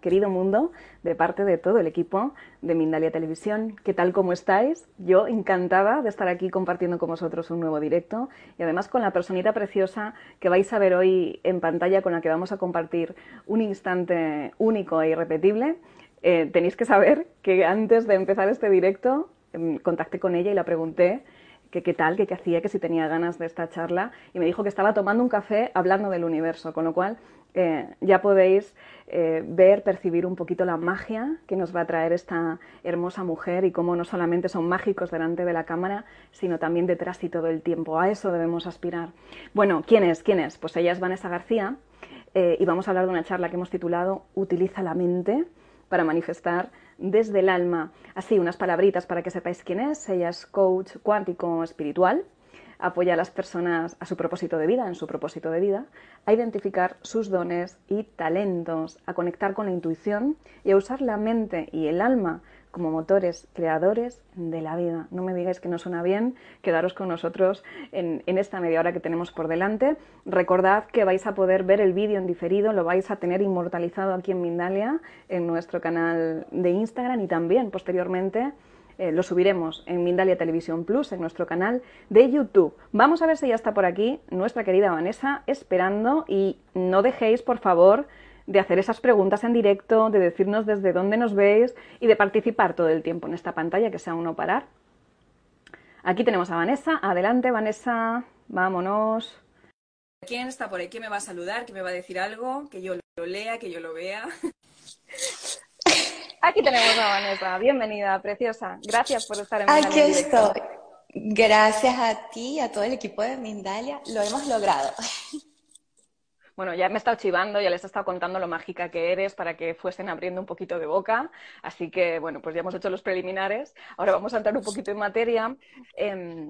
Querido mundo, de parte de todo el equipo de Mindalia Televisión. ¿Qué tal, cómo estáis? Yo encantada de estar aquí compartiendo con vosotros un nuevo directo y además con la personita preciosa que vais a ver hoy en pantalla con la que vamos a compartir un instante único e irrepetible. Eh, tenéis que saber que antes de empezar este directo em, contacté con ella y la pregunté que qué tal, que qué hacía, que si tenía ganas de esta charla y me dijo que estaba tomando un café hablando del universo, con lo cual eh, ya podéis eh, ver, percibir un poquito la magia que nos va a traer esta hermosa mujer y cómo no solamente son mágicos delante de la cámara, sino también detrás y todo el tiempo. A eso debemos aspirar. Bueno, ¿quién es? ¿Quién es? Pues ella es Vanessa García eh, y vamos a hablar de una charla que hemos titulado Utiliza la mente para manifestar desde el alma. Así, unas palabritas para que sepáis quién es. Ella es coach cuántico espiritual apoya a las personas a su propósito de vida, en su propósito de vida, a identificar sus dones y talentos, a conectar con la intuición y a usar la mente y el alma como motores creadores de la vida. No me digáis que no suena bien, quedaros con nosotros en, esta media hora que tenemos por delante. Recordad que vais a poder ver el vídeo en diferido, lo vais a tener inmortalizado aquí en Mindalia, en nuestro canal de Instagram y también posteriormente eh, lo subiremos en Mindalia Televisión Plus, en nuestro canal de YouTube. Vamos a ver si ya está por aquí nuestra querida Vanessa esperando y no dejéis, por favor, de hacer esas preguntas en directo, de decirnos desde dónde nos veis y de participar todo el tiempo en esta pantalla, que sea uno parar. Aquí tenemos a Vanessa. Adelante, Vanessa. Vámonos. ¿Quién está por ahí? ¿Quién me va a saludar? ¿Quién me va a decir algo? Que yo lo lea, que yo lo vea. Aquí tenemos a Vanessa. Bienvenida, preciosa. Gracias por estar en Mindalia. Aquí estoy. Gracias a ti y a todo el equipo de Mindalia. Lo hemos logrado. Bueno, ya me he estado chivando, ya les he estado contando lo mágica que eres para que fuesen abriendo un poquito de boca. Así que, bueno, pues ya hemos hecho los preliminares. Ahora vamos a entrar un poquito en materia. Eh,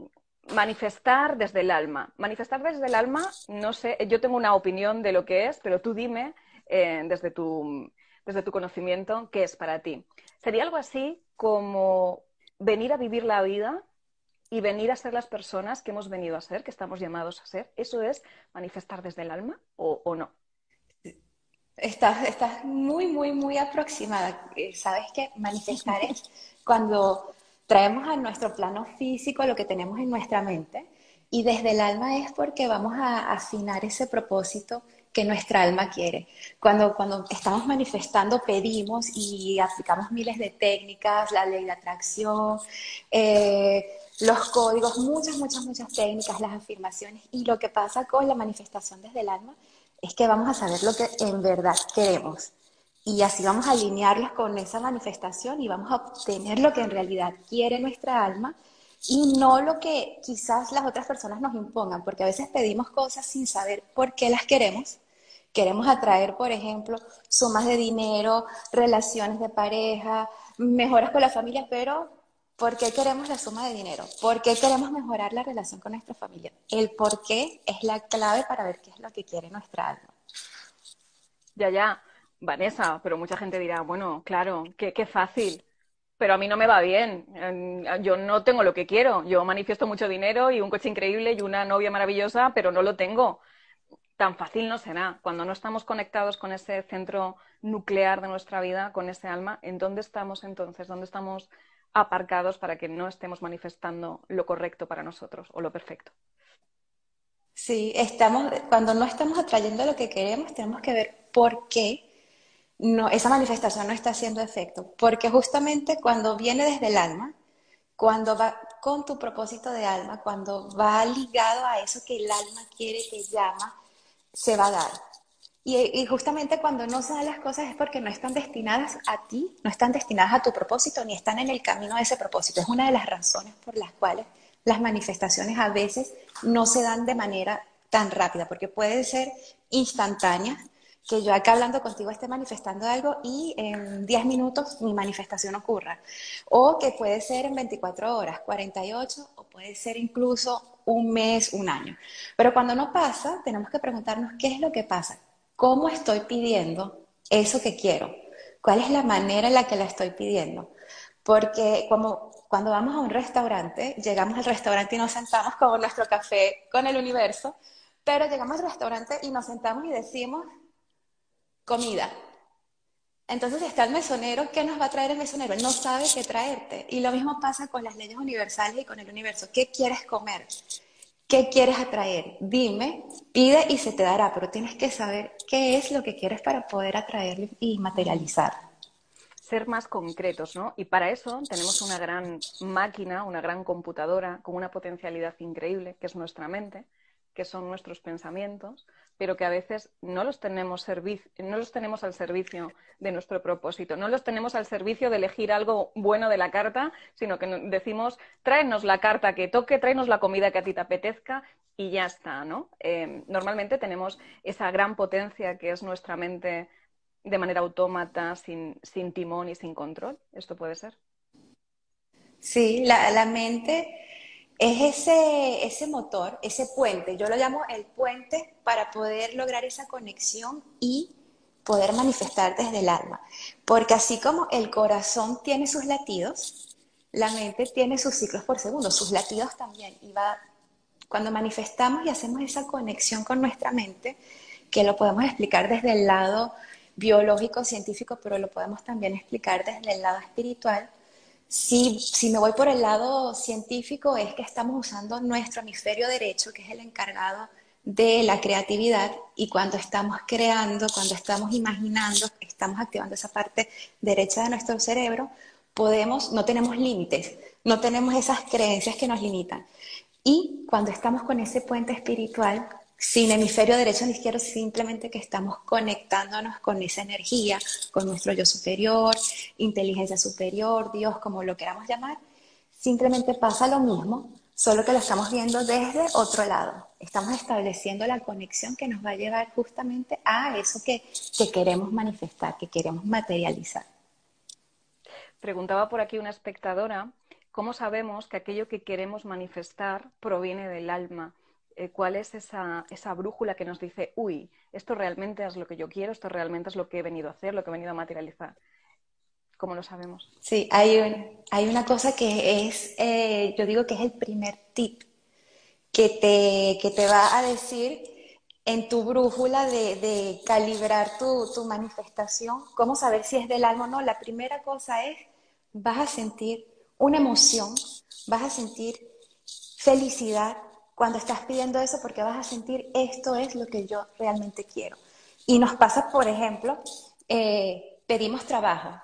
manifestar desde el alma. Manifestar desde el alma, no sé, yo tengo una opinión de lo que es, pero tú dime eh, desde tu desde tu conocimiento, ¿qué es para ti? ¿Sería algo así como venir a vivir la vida y venir a ser las personas que hemos venido a ser, que estamos llamados a ser? ¿Eso es manifestar desde el alma o, no? Estás, estás muy, muy, muy aproximada. Eh, Sabes que manifestar es cuando traemos a nuestro plano físico lo que tenemos en nuestra mente y desde el alma es porque vamos a afinar ese propósito que nuestra alma quiere. Cuando, cuando estamos manifestando, pedimos y aplicamos miles de técnicas, la ley de atracción, eh, los códigos, muchas, muchas, muchas técnicas, las afirmaciones. Y lo que pasa con la manifestación desde el alma es que vamos a saber lo que en verdad queremos. Y así vamos a alinearlos con esa manifestación y vamos a obtener lo que en realidad quiere nuestra alma y no lo que quizás las otras personas nos impongan, porque a veces pedimos cosas sin saber por qué las queremos Queremos atraer, por ejemplo, sumas de dinero, relaciones de pareja, mejoras con la familia, pero ¿por qué queremos la suma de dinero? ¿Por qué queremos mejorar la relación con nuestra familia? El por qué es la clave para ver qué es lo que quiere nuestra alma. Ya, ya, Vanessa, pero mucha gente dirá, bueno, claro, qué, qué fácil, pero a mí no me va bien. Yo no tengo lo que quiero. Yo manifiesto mucho dinero y un coche increíble y una novia maravillosa, pero no lo tengo tan fácil no será. Cuando no estamos conectados con ese centro nuclear de nuestra vida, con ese alma, ¿en dónde estamos entonces? ¿Dónde estamos aparcados para que no estemos manifestando lo correcto para nosotros o lo perfecto? Sí, estamos, cuando no estamos atrayendo lo que queremos, tenemos que ver por qué no, esa manifestación no está haciendo efecto. Porque justamente cuando viene desde el alma, cuando va con tu propósito de alma, cuando va ligado a eso que el alma quiere, que llama, se va a dar. Y, justamente cuando no se dan las cosas es porque no están destinadas a ti, no están destinadas a tu propósito, ni están en el camino de ese propósito. Es una de las razones por las cuales las manifestaciones a veces no se dan de manera tan rápida, porque pueden ser instantáneas, que yo acá hablando contigo esté manifestando algo y en 10 minutos mi manifestación ocurra. O que puede ser en 24 horas, 48, o puede ser incluso un mes, un año. Pero cuando no pasa, tenemos que preguntarnos qué es lo que pasa, ¿Cómo estoy pidiendo eso que quiero? ¿Cuál es la manera en la que la estoy pidiendo? Porque como cuando vamos a un restaurante, llegamos al restaurante y nos sentamos como nuestro café con el universo, pero llegamos al restaurante y nos sentamos y decimos comida. Entonces está el mesonero, ¿qué nos va a traer el mesonero? Él no sabe qué traerte. Y lo mismo pasa con las leyes universales y con el universo. ¿Qué quieres comer? ¿Qué quieres atraer? Dime, pide y se te dará, pero tienes que saber qué es lo que quieres para poder atraer y materializar. Ser más concretos, ¿no? Y para eso tenemos una gran máquina, una gran computadora con una potencialidad increíble, que es nuestra mente, que son nuestros pensamientos, pero que a veces no los tenemos, no los tenemos al servicio de nuestro propósito, no los tenemos al servicio de elegir algo bueno de la carta, sino que decimos, tráenos la carta que toque, tráenos la comida que a ti te apetezca y ya está, ¿no? Eh, normalmente tenemos esa gran potencia que es nuestra mente de manera autómata, sin, timón y sin control. ¿Esto puede ser? Sí, la, la mente es ese, ese motor, ese puente, yo lo llamo el puente para poder lograr esa conexión y poder manifestar desde el alma. Porque así como el corazón tiene sus latidos, la mente tiene sus ciclos por segundo, sus latidos también. Y va, cuando manifestamos y hacemos esa conexión con nuestra mente, que lo podemos explicar desde el lado biológico, científico, pero lo podemos también explicar desde el lado espiritual, si, me voy por el lado científico, es que estamos usando nuestro hemisferio derecho, que es el encargado de la creatividad, y cuando estamos creando, cuando estamos imaginando, estamos activando esa parte derecha de nuestro cerebro, podemos, no tenemos límites, no tenemos esas creencias que nos limitan. Y cuando estamos con ese puente espiritual, sin hemisferio derecho ni izquierdo, simplemente que estamos conectándonos con esa energía, con nuestro yo superior, inteligencia superior, Dios, como lo queramos llamar, simplemente pasa lo mismo, solo que lo estamos viendo desde otro lado. Estamos estableciendo la conexión que nos va a llevar justamente a eso que, que queremos manifestar, que queremos materializar. Preguntaba por aquí una espectadora, ¿cómo sabemos que aquello que queremos manifestar proviene del alma? Eh, cuál es esa, esa, brújula que nos dice, uy, esto realmente es lo que yo quiero, esto realmente es lo que he venido a hacer, lo que he venido a materializar. ¿Cómo lo sabemos? Sí, hay, hay una cosa que es, eh, yo digo que es el primer tip que te, que te va a decir en tu brújula de, de calibrar tu, tu manifestación, cómo saber si es del alma o no. La primera cosa es, vas a sentir una emoción, vas a sentir felicidad, cuando estás pidiendo eso porque vas a sentir esto es lo que yo realmente quiero. Y nos pasa, por ejemplo, eh, pedimos trabajo.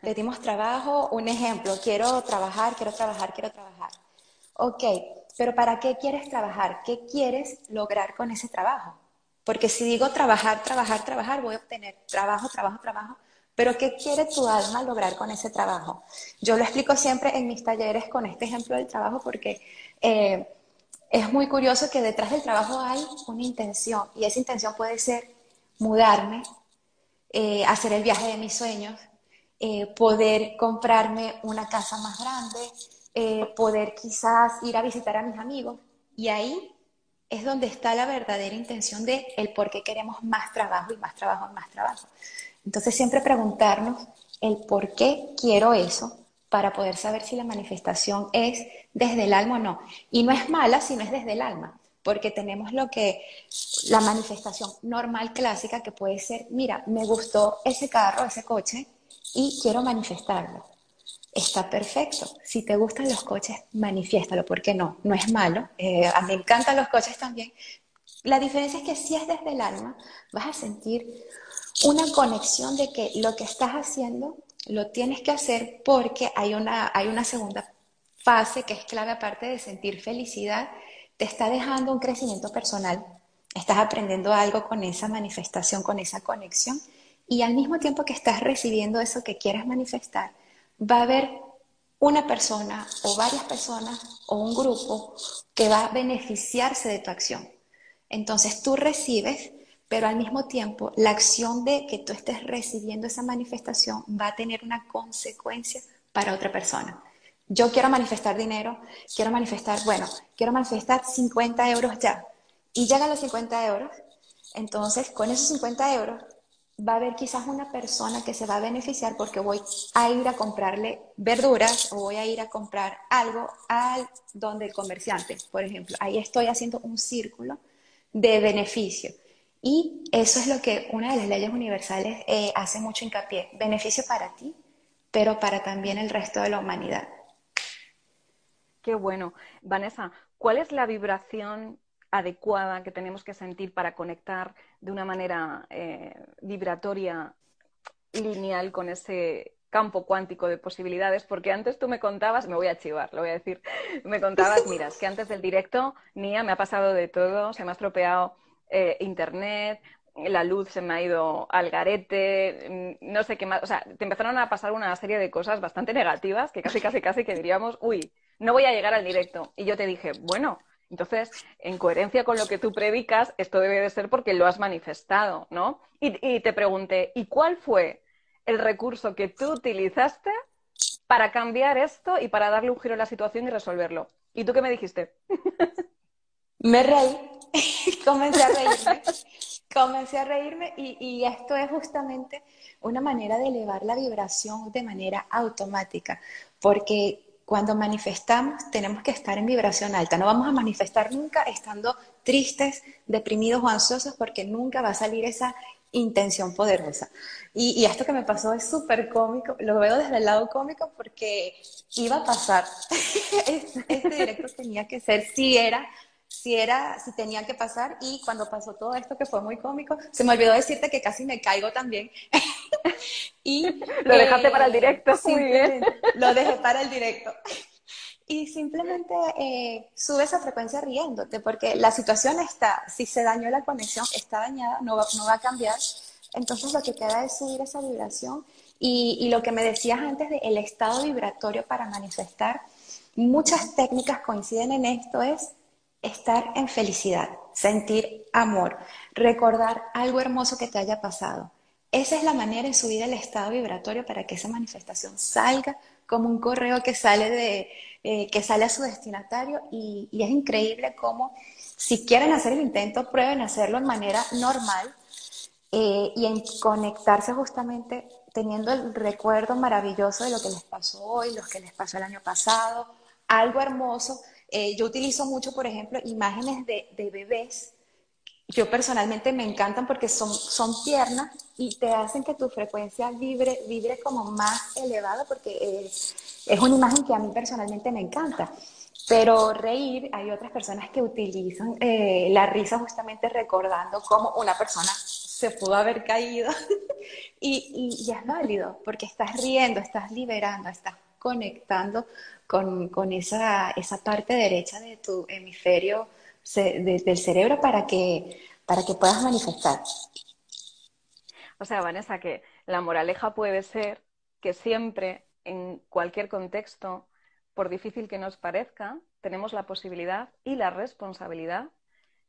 Pedimos trabajo, un ejemplo, quiero trabajar, quiero trabajar, quiero trabajar. Ok, pero ¿para qué quieres trabajar? ¿Qué quieres lograr con ese trabajo? Porque si digo trabajar, trabajar, trabajar, voy a obtener trabajo, trabajo, trabajo. Pero ¿qué quiere tu alma lograr con ese trabajo? Yo lo explico siempre en mis talleres con este ejemplo del trabajo porque eh, es muy curioso que detrás del trabajo hay una intención y esa intención puede ser mudarme, eh, hacer el viaje de mis sueños, eh, poder comprarme una casa más grande, poder quizás ir a visitar a mis amigos y ahí es donde está la verdadera intención de el por qué queremos más trabajo y más trabajo y más trabajo. Entonces siempre preguntarnos el por qué quiero eso para poder saber si la manifestación es desde el alma o no. Y no es mala si no es desde el alma, porque tenemos lo que la manifestación normal clásica que puede ser, mira, me gustó ese carro, ese coche y quiero manifestarlo. Está perfecto. Si te gustan los coches, manifiéstalo, porque no, no es malo. Eh, a mí me encantan los coches también. La diferencia es que si es desde el alma, vas a sentir una conexión de que lo que estás haciendo lo tienes que hacer porque hay una, hay una segunda fase que es clave aparte de sentir felicidad, te está dejando un crecimiento personal estás aprendiendo algo con esa manifestación, con esa conexión, y al mismo tiempo que estás recibiendo eso que quieres manifestar, va a haber una persona o varias personas o un grupo que va a beneficiarse de tu acción. Entonces tú recibes, pero al mismo tiempo la acción de que tú estés recibiendo esa manifestación va a tener una consecuencia para otra persona. Yo quiero manifestar dinero, quiero manifestar, bueno, quiero manifestar 50 euros ya. Y llegan los 50 euros. Entonces, con esos 50 euros, va a haber quizás una persona que se va a beneficiar porque voy a ir a comprarle verduras o voy a ir a comprar algo al donde el comerciante, por ejemplo. Ahí estoy haciendo un círculo de beneficio. Y eso es lo que una de las leyes universales eh, hace mucho hincapié. Beneficio para ti, pero para también el resto de la humanidad. Qué bueno. Vanessa, ¿cuál es la vibración adecuada que tenemos que sentir para conectar de una manera eh, vibratoria lineal con ese campo cuántico de posibilidades, porque antes tú me contabas, me voy a chivar, lo voy a decir, me contabas, mira, que antes del directo, Nia, me ha pasado de todo, se me ha estropeado eh, internet, la luz se me ha ido al garete, mm, no sé qué más, o sea, te empezaron a pasar una serie de cosas bastante negativas que casi, casi, casi que diríamos, uy, no voy a llegar al directo. Y yo te dije, bueno, entonces, en coherencia con lo que tú predicas, esto debe de ser porque lo has manifestado, ¿no? Y, y te pregunté, ¿y cuál fue el recurso que tú utilizaste para cambiar esto y para darle un giro a la situación y resolverlo? ¿Y tú qué me dijiste? Me reí, comencé a reírme comencé a reírme y, esto es justamente una manera de elevar la vibración de manera automática, porque cuando manifestamos tenemos que estar en vibración alta. No vamos a manifestar nunca estando tristes, deprimidos o ansiosos porque nunca va a salir esa intención poderosa. Y, esto que me pasó es súper cómico, lo veo desde el lado cómico porque iba a pasar. este, este directo tenía que ser, si era si era, si tenía que pasar y cuando pasó todo esto que fue muy cómico, se me olvidó decirte que casi me caigo también. y lo dejaste para el directo, muy bien. Lo dejé para el directo. Y simplemente eh, sube esa frecuencia riéndote, porque la situación está, si se dañó la conexión, está dañada, no va, no va a cambiar. Entonces lo que queda es subir esa vibración. Y, y lo que me decías antes de el estado vibratorio para manifestar, muchas técnicas coinciden en esto, es estar en felicidad, sentir amor, recordar algo hermoso que te haya pasado. Esa es la manera en subir el estado vibratorio para que esa manifestación salga como un correo que sale, de, eh, que sale a su destinatario y, es increíble cómo si quieren hacer el intento, prueben hacerlo de manera normal eh, y en conectarse justamente teniendo el recuerdo maravilloso de lo que les pasó hoy, lo que les pasó el año pasado, algo hermoso eh, yo utilizo mucho, por ejemplo, imágenes de, bebés. Yo personalmente me encantan porque son, son tiernas y te hacen que tu frecuencia vibre, vibre como más elevada porque es, es una imagen que a mí personalmente me encanta. Pero reír, hay otras personas que utilizan eh, la risa justamente recordando cómo una persona se pudo haber caído y, y, es válido porque estás riendo, estás liberando, estás conectando con, esa, esa, parte derecha de tu hemisferio del cerebro para que, para que puedas manifestar. O sea, Vanessa, que la moraleja puede ser que siempre, en cualquier contexto, por difícil que nos parezca, tenemos la posibilidad y la responsabilidad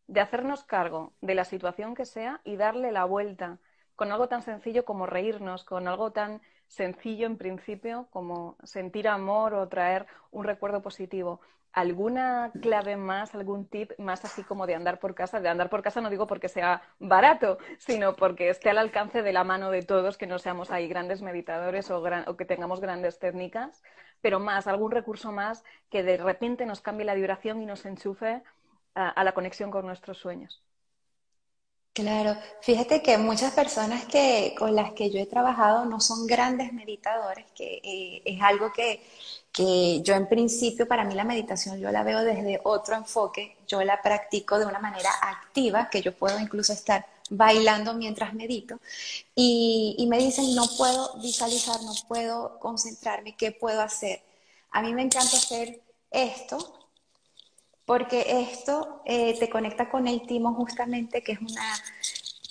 de hacernos cargo de la situación que sea y darle la vuelta con algo tan sencillo como reírnos, con algo tan sencillo en principio como sentir amor o traer un recuerdo positivo. ¿Alguna clave más, algún tip más así como de andar por casa? De andar por casa no digo porque sea barato, sino porque esté al alcance de la mano de todos, que no seamos ahí grandes meditadores o, que tengamos grandes técnicas, pero más, algún recurso más que de repente nos cambie la vibración y nos enchufe a la conexión con nuestros sueños. Claro, fíjate que muchas personas que, con las que yo he trabajado no son grandes meditadores, que eh, es algo que, que yo en principio, para mí la meditación yo la veo desde otro enfoque, yo la practico de una manera activa, que yo puedo incluso estar bailando mientras medito, y, y me dicen, no puedo visualizar, no puedo concentrarme, ¿qué puedo hacer? A mí me encanta hacer esto, porque esto eh, te conecta con el timo justamente, que es una,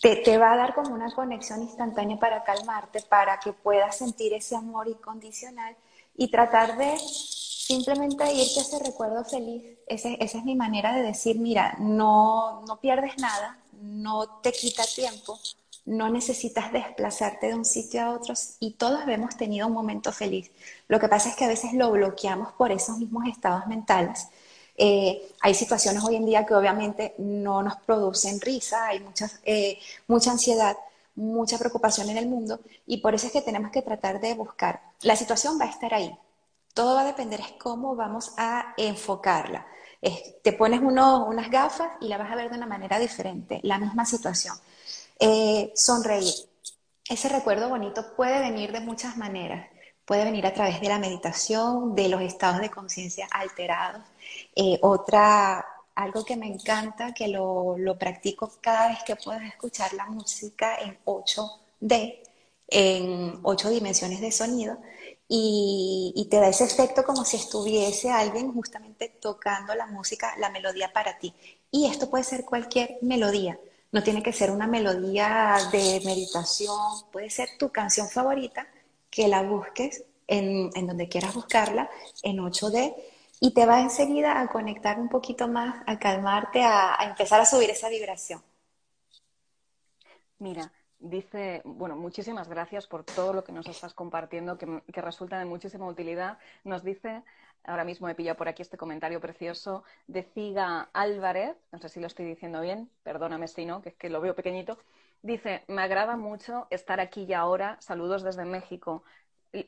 te, te, va a dar como una conexión instantánea para calmarte, para que puedas sentir ese amor incondicional y tratar de simplemente irte a ese recuerdo feliz. Ese, esa es mi manera de decir, mira, no, no pierdes nada, no te quita tiempo, no necesitas desplazarte de un sitio a otro y todos hemos tenido un momento feliz. Lo que pasa es que a veces lo bloqueamos por esos mismos estados mentales. Eh, hay situaciones hoy en día que obviamente no nos producen risa, hay eh, mucha ansiedad, mucha preocupación en el mundo y por eso es que tenemos que tratar de buscar. La situación va a estar ahí. Todo va a depender es cómo vamos a enfocarla. te pones unas gafas y la vas a ver de una manera diferente, la misma situación. Eh, sonreír. Ese recuerdo bonito puede venir de muchas maneras. Puede venir a través de la meditación, de los estados de conciencia alterados. Eh, otra, algo que me encanta, que lo, lo, practico cada vez que puedo escuchar la música en 8D, en 8 dimensiones de sonido, y, te da ese efecto como si estuviese alguien justamente tocando la música, la melodía para ti. Y esto puede ser cualquier melodía. No tiene que ser una melodía de meditación, puede ser tu canción favorita, que la busques en, donde quieras buscarla, en 8D, y te va enseguida a conectar un poquito más, a calmarte, a, empezar a subir esa vibración. Mira, dice, bueno, muchísimas gracias por todo lo que nos estás compartiendo, que, que, resulta de muchísima utilidad. Nos dice ahora mismo he pillado por aquí este comentario precioso de Ciga Álvarez, no sé si lo estoy diciendo bien, perdóname si no, que es que lo veo pequeñito. Dice, me agrada mucho estar aquí y ahora, saludos desde México.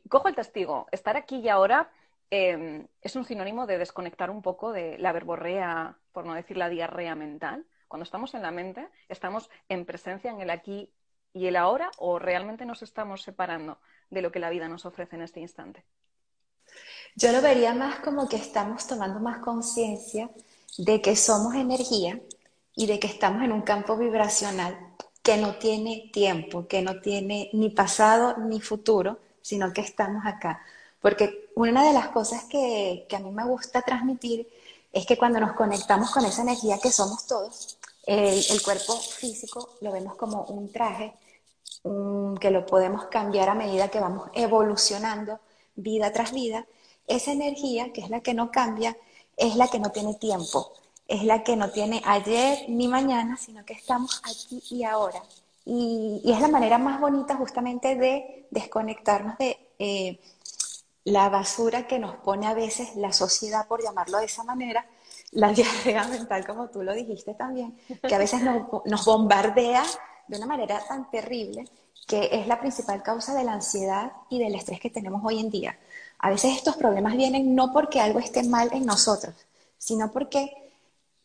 Cojo el testigo, estar aquí y ahora em, es un sinónimo de desconectar un poco de la verborrea, por no decir la diarrea mental. Cuando estamos en la mente, estamos en presencia en el aquí y el ahora o realmente nos estamos separando de lo que la vida nos ofrece en este instante. Yo lo vería más como que estamos tomando más conciencia de que somos energía y de que estamos en un campo vibracional que no tiene tiempo, que no tiene ni pasado ni futuro, sino que estamos acá. Porque una de las cosas que, a mí me gusta transmitir es que cuando nos conectamos con esa energía que somos todos, el, cuerpo físico lo vemos como un traje que lo podemos cambiar a medida que vamos evolucionando vida tras vida, esa energía, que es la que no cambia, es la que no tiene tiempo, es la que no tiene ayer ni mañana, sino que estamos aquí y ahora. Y, es la manera más bonita justamente de desconectarnos de eh, la basura que nos pone a veces la sociedad, por llamarlo de esa manera, la diarrea mental, como tú lo dijiste también, que a veces nos, bombardea de una manera tan terrible que es la principal causa de la ansiedad y del estrés que tenemos hoy en día. A veces estos problemas vienen no porque algo esté mal en nosotros, sino porque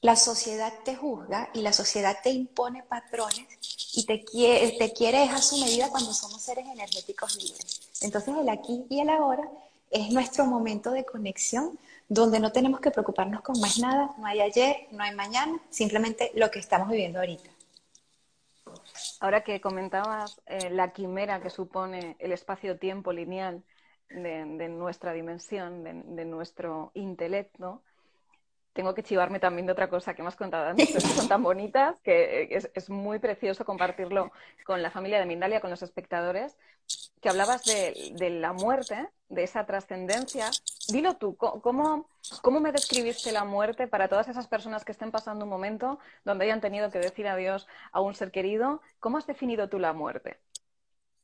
la sociedad te juzga y la sociedad te impone patrones y te quiere, te quiere a su medida cuando somos seres energéticos libres. Entonces el aquí y el ahora es nuestro momento de conexión donde no tenemos que preocuparnos con más nada, no hay ayer, no hay mañana, simplemente lo que estamos viviendo ahorita. Ahora que comentabas eh, la quimera que supone el espacio-tiempo lineal de, nuestra dimensión, de, nuestro intelecto, tengo que chivarme también de otra cosa que hemos contado antes, que son tan bonitas que es, muy precioso compartirlo con la familia de Mindalia, con los espectadores, que hablabas de, la muerte, de esa trascendencia. Dilo tú, ¿cómo, ¿cómo me describiste la muerte para todas esas personas que estén pasando un momento donde hayan tenido que decir adiós a un ser querido? ¿Cómo has definido tú la muerte?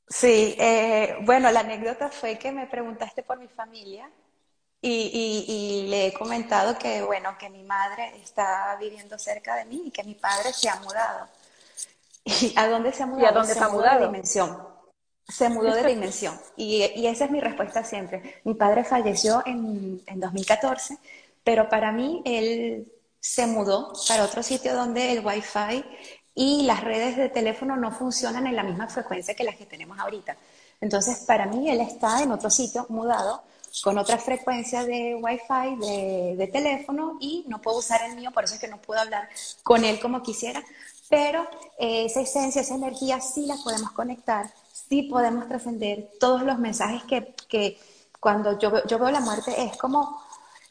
Sí, eh, bueno, la anécdota fue que me preguntaste por mi familia y, le he comentado que, bueno, que mi madre está viviendo cerca de mí y que mi padre se ha mudado. ¿Y a dónde se ha mudado? ¿Y a dónde se, ha mudado? De dimensión. Se mudó de dimensión. Y, esa es mi respuesta siempre. Mi padre falleció en, en 2014, pero para mí él se mudó para otro sitio donde el wifi y las redes de teléfono no funcionan en la misma frecuencia que las que tenemos ahorita. Entonces, para mí, él está en otro sitio mudado con otra frecuencia de Wi-Fi, de, teléfono, y no puedo usar el mío, por eso es que no puedo hablar con él como quisiera, pero eh, esa esencia, esa energía sí la podemos conectar, sí podemos trascender todos los mensajes que, que cuando yo, yo veo la muerte es como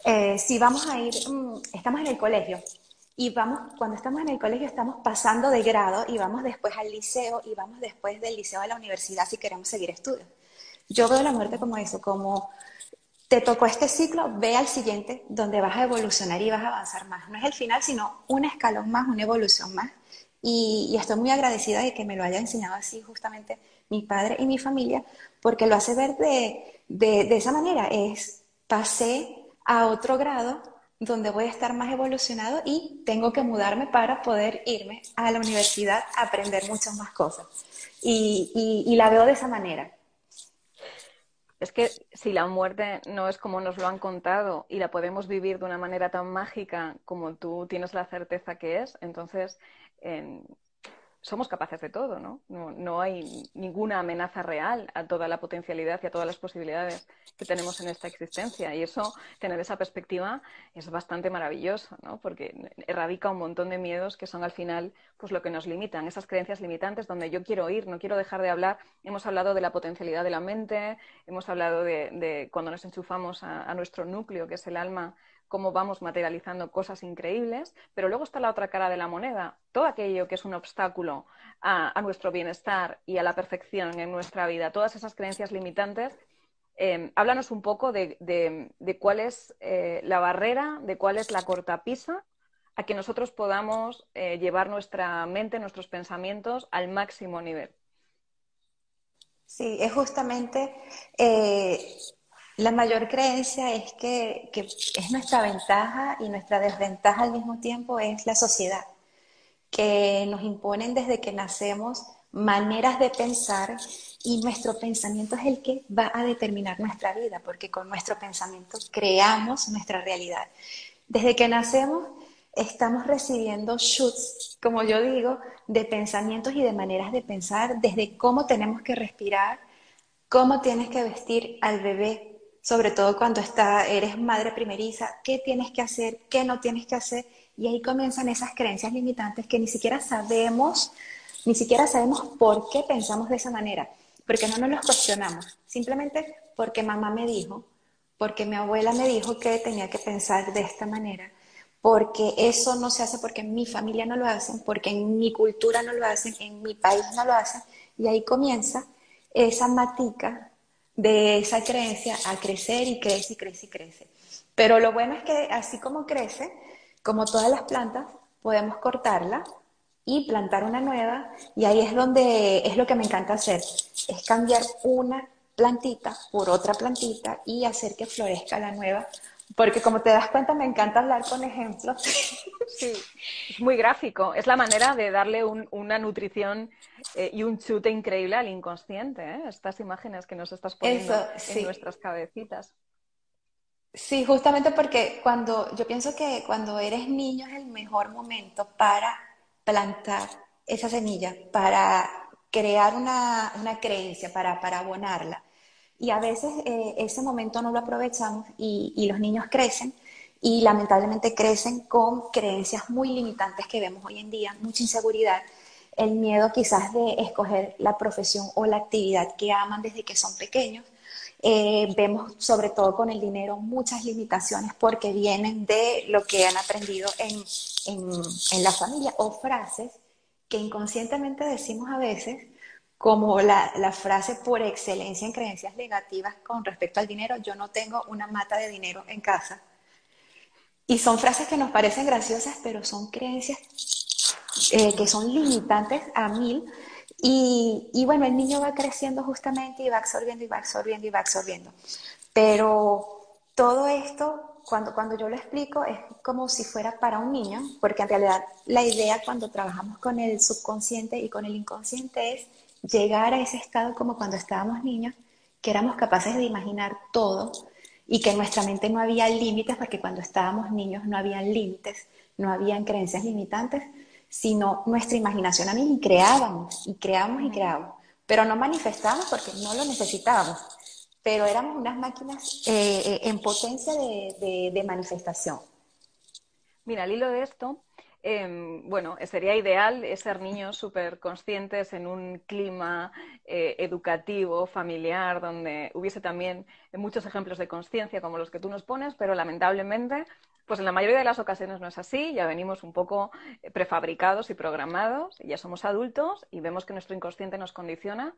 eh, si vamos a ir, mm, estamos en el colegio y vamos, cuando estamos en el colegio estamos pasando de grado y vamos después al liceo y vamos después del liceo a la universidad si queremos seguir estudios. Yo veo la muerte como eso, como te tocó este ciclo, ve al siguiente donde vas a evolucionar y vas a avanzar más. No es el final, sino un escalón más, una evolución más. Y, estoy muy agradecida de que me lo haya enseñado así justamente mi padre y mi familia, porque lo hace ver de, esa manera. Es, pasé a otro grado donde voy a estar más evolucionado y tengo que mudarme para poder irme a la universidad a aprender muchas más cosas. Y, la veo de esa manera. Es que si la muerte no es como nos lo han contado y la podemos vivir de una manera tan mágica como tú tienes la certeza que es, entonces en, somos capaces de todo, ¿no? ¿no? hay ninguna amenaza real a toda la potencialidad y a todas las posibilidades que tenemos en esta existencia. Y eso, tener esa perspectiva es bastante maravilloso, ¿no? Porque erradica un montón de miedos que son al final pues lo que nos limitan, esas creencias limitantes donde yo quiero ir, no quiero dejar de hablar. Hemos hablado de la potencialidad de la mente, hemos hablado de, cuando nos enchufamos a nuestro núcleo, que es el alma, cómo vamos materializando cosas increíbles, pero luego está la otra cara de la moneda, todo aquello que es un obstáculo a, nuestro bienestar y a la perfección en nuestra vida, todas esas creencias limitantes. Eh, háblanos un poco de, cuál es eh, la barrera, de cuál es la cortapisa a que nosotros podamos eh, llevar nuestra mente, nuestros pensamientos al máximo nivel. Sí, es justamente la mayor creencia es que, es nuestra ventaja y nuestra desventaja al mismo tiempo es la sociedad, que nos imponen desde que nacemos maneras de pensar y nuestro pensamiento es el que va a determinar nuestra vida, porque con nuestro pensamiento creamos nuestra realidad. Desde que nacemos estamos recibiendo shoots, como yo digo, de pensamientos y de maneras de pensar, desde cómo tenemos que respirar, cómo tienes que vestir al bebé sobre todo cuando está, eres madre primeriza, qué tienes que hacer, qué no tienes que hacer, y ahí comienzan esas creencias limitantes que ni siquiera sabemos, ni siquiera sabemos por qué pensamos de esa manera, porque no nos los cuestionamos, simplemente porque mamá me dijo, porque mi abuela me dijo que tenía que pensar de esta manera, porque eso no se hace porque en mi familia no lo hacen, porque en mi cultura no lo hacen, en mi país no lo hacen, y ahí comienza esa matica de esa creencia a crecer y crece y crece y crece. Pero lo bueno es que así como crece, como todas las plantas, podemos cortarla y plantar una nueva y ahí es donde es lo que me encanta hacer, es cambiar una plantita por otra plantita y hacer que florezca la nueva. Porque como te das cuenta, me encanta hablar con ejemplos. Sí, es muy gráfico. Es la manera de darle una nutrición eh, y un chute increíble al inconsciente, ¿eh? estas imágenes que nos estás poniendo en nuestras cabecitas. Sí, justamente porque cuando yo pienso que cuando eres niño es el mejor momento para plantar esa semilla, para crear una, creencia, para, para, abonarla. Y a veces eh, ese momento no lo aprovechamos y, los niños crecen y lamentablemente crecen con creencias muy limitantes que vemos hoy en día, mucha inseguridad el miedo quizás de escoger la profesión o la actividad que aman desde que son pequeños. Eh, vemos sobre todo con el dinero muchas limitaciones porque vienen de lo que han aprendido en, en, la familia o frases que inconscientemente decimos a veces como la, la, frase por excelencia en creencias negativas con respecto al dinero, yo no tengo una mata de dinero en casa. Y son frases que nos parecen graciosas, pero son creencias eh, que son limitantes a mil. Y, y, bueno, el niño va creciendo justamente y va absorbiendo y va absorbiendo y va absorbiendo. Pero todo esto, cuando, cuando yo lo explico, es como si fuera para un niño, porque en realidad la idea cuando trabajamos con el subconsciente y con el inconsciente es llegar a ese estado como cuando estábamos niños, que éramos capaces de imaginar todo y que en nuestra mente no había límites, porque cuando estábamos niños no había límites, no habían creencias limitantes, sino nuestra imaginación a mí y creábamos, y creábamos y creábamos. Pero no manifestábamos porque no lo necesitábamos, pero éramos unas máquinas eh, eh, en potencia de, manifestación. Mira, al hilo de esto, Em, bueno, sería ideal ser niños súper conscientes en un clima eh, educativo, familiar, donde hubiese también muchos ejemplos de conciencia como los que tú nos pones, pero lamentablemente, pues en la mayoría de las ocasiones no es así, ya venimos un poco eh, prefabricados y programados, ya somos adultos y vemos que nuestro inconsciente nos condiciona.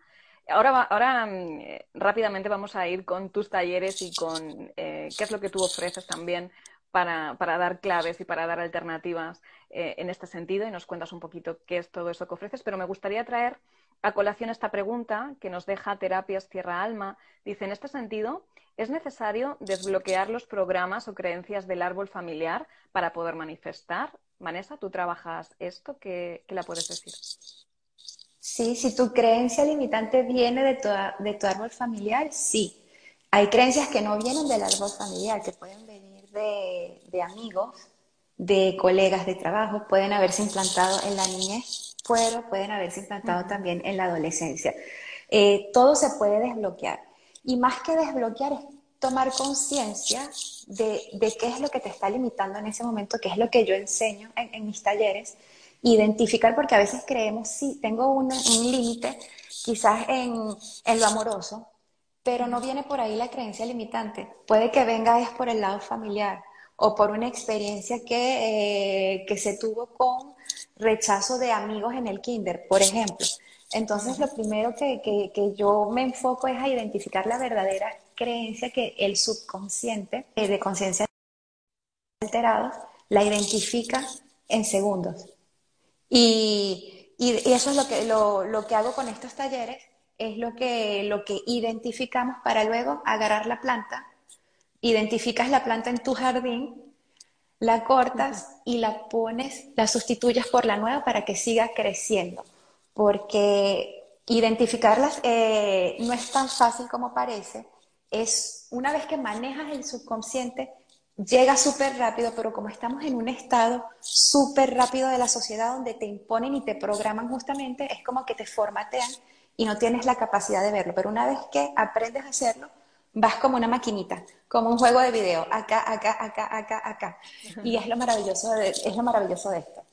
Ahora, ahora mm, eh, rápidamente vamos a ir con tus talleres y con qué es lo que tú ofreces también para, dar claves y para dar alternativas eh, en este sentido y nos cuentas un poquito qué es todo eso que ofreces. Pero me gustaría traer a colación esta pregunta que nos deja Terapias Tierra Alma. Dice, en este sentido, ¿es necesario desbloquear los programas o creencias del árbol familiar para poder manifestar? Vanessa, ¿tú trabajas esto? ¿Qué, la puedes decir? Sí, si tu creencia limitante viene de tu, de tu árbol familiar, sí. Hay creencias que no vienen del árbol familiar, que pueden venir de, amigos, de colegas de trabajo, pueden haberse implantado en la niñez, pero pueden haberse implantado también en la adolescencia. Eh, todo se puede desbloquear. Y más que desbloquear es tomar conciencia de, qué es lo que te está limitando en ese momento, qué es lo que yo enseño en, mis talleres, identificar, porque a veces creemos, sí, tengo un, un límite, quizás en, en, lo amoroso, pero no viene por ahí la creencia limitante. Puede que venga es por el lado familiar o por una experiencia que, eh, que se tuvo con rechazo de amigos en el kinder, por ejemplo. Entonces, lo primero que, que, yo me enfoco es a identificar la verdadera creencia que el subconsciente eh, de conciencia alterada la identifica en segundos. Y, y, eso es lo que, lo, lo que hago con estos talleres, es lo que, lo que identificamos para luego agarrar la planta. Identificas la planta en tu jardín, la cortas y la pones, la sustituyes por la nueva para que siga creciendo. Porque identificarlas eh, no es tan fácil como parece. Es una vez que manejas el subconsciente, llega súper rápido, pero como estamos en un estado súper rápido de la sociedad donde te imponen y te programan justamente, es como que te formatean y no tienes la capacidad de verlo. Pero una vez que aprendes a hacerlo, vas como una maquinita, como un juego de video, acá, acá, acá, acá, acá. Y es lo maravilloso de, es lo maravilloso de esto.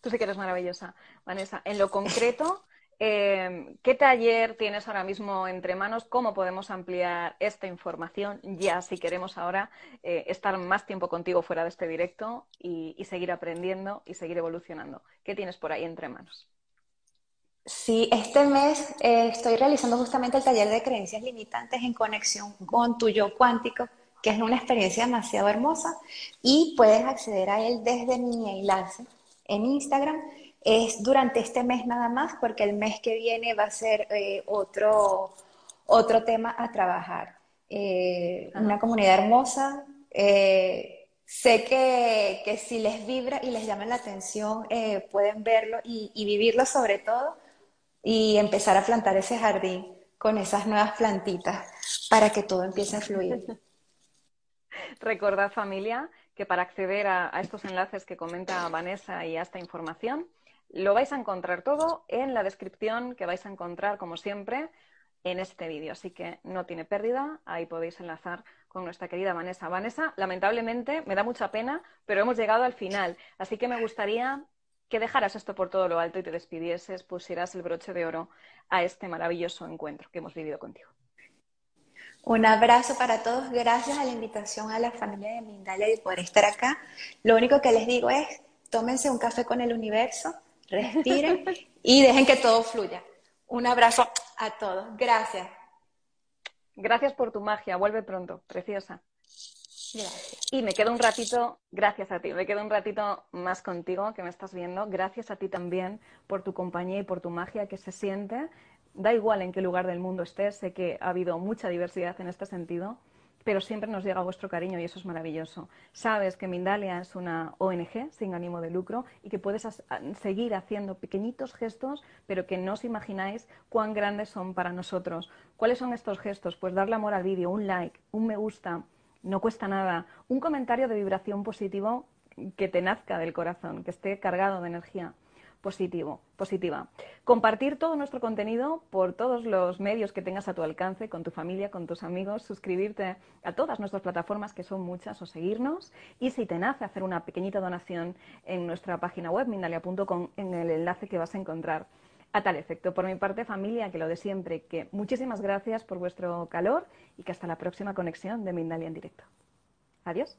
Tú sí que eres maravillosa, Vanessa. En lo concreto, eh, ¿qué taller tienes ahora mismo entre manos? ¿Cómo podemos ampliar esta información ya si queremos ahora eh, estar más tiempo contigo fuera de este directo y seguir aprendiendo y seguir evolucionando? ¿Qué tienes por ahí entre manos? Sí, este mes eh, estoy realizando justamente el taller de creencias limitantes en conexión con tu yo cuántico, que es una experiencia demasiado hermosa y puedes acceder a él desde mi enlace en Instagram. Es durante este mes nada más, porque el mes que viene va a ser eh, otro, otro tema a trabajar. Eh, una comunidad hermosa. sé que, si les vibra y les llama la atención, pueden verlo y, y vivirlo sobre todo y empezar a plantar ese jardín con esas nuevas plantitas para que todo empiece a fluir. Recordad familia que para acceder a, estos enlaces que comenta Vanessa y a esta información, lo vais a encontrar todo en la descripción que vais a encontrar, como siempre, en este vídeo. Así que no tiene pérdida, ahí podéis enlazar con nuestra querida Vanessa. Vanessa, lamentablemente, me da mucha pena, pero hemos llegado al final. Así que me gustaría que dejaras esto por todo lo alto y te despidieses, pusieras el broche de oro a este maravilloso encuentro que hemos vivido contigo. Un abrazo para todos. Gracias a la invitación a la familia de Mindalia y por estar acá. Lo único que les digo es, tómense un café con el universo, respiren y dejen que todo fluya. Un abrazo a todos. Gracias. Gracias por tu magia. Vuelve pronto. Preciosa. Y me quedo un ratito, gracias a ti, me quedo un ratito más contigo que me estás viendo. Gracias a ti también por tu compañía y por tu magia que se siente. Da igual en qué lugar del mundo estés, sé que ha habido mucha diversidad en este sentido, pero siempre nos llega vuestro cariño y eso es maravilloso. Sabes que Mindalia es una ONG sin ánimo de lucro y que puedes seguir haciendo pequeñitos gestos, pero que no os imagináis cuán grandes son para nosotros. ¿Cuáles son estos gestos? Pues darle amor al vídeo, un like, un me gusta, no cuesta nada. Un comentario de vibración positivo que te nazca del corazón, que esté cargado de energía. positivo, positiva. Compartir todo nuestro contenido por todos los medios que tengas a tu alcance, con tu familia, con tus amigos, suscribirte a todas nuestras plataformas, que son muchas, o seguirnos. Y si te nace hacer una pequeñita donación en nuestra página web, mindalia.com, en el enlace que vas a encontrar. A tal efecto, por mi parte, familia, que lo de siempre, que muchísimas gracias por vuestro calor y que hasta la próxima conexión de Mindalia en directo. Adiós.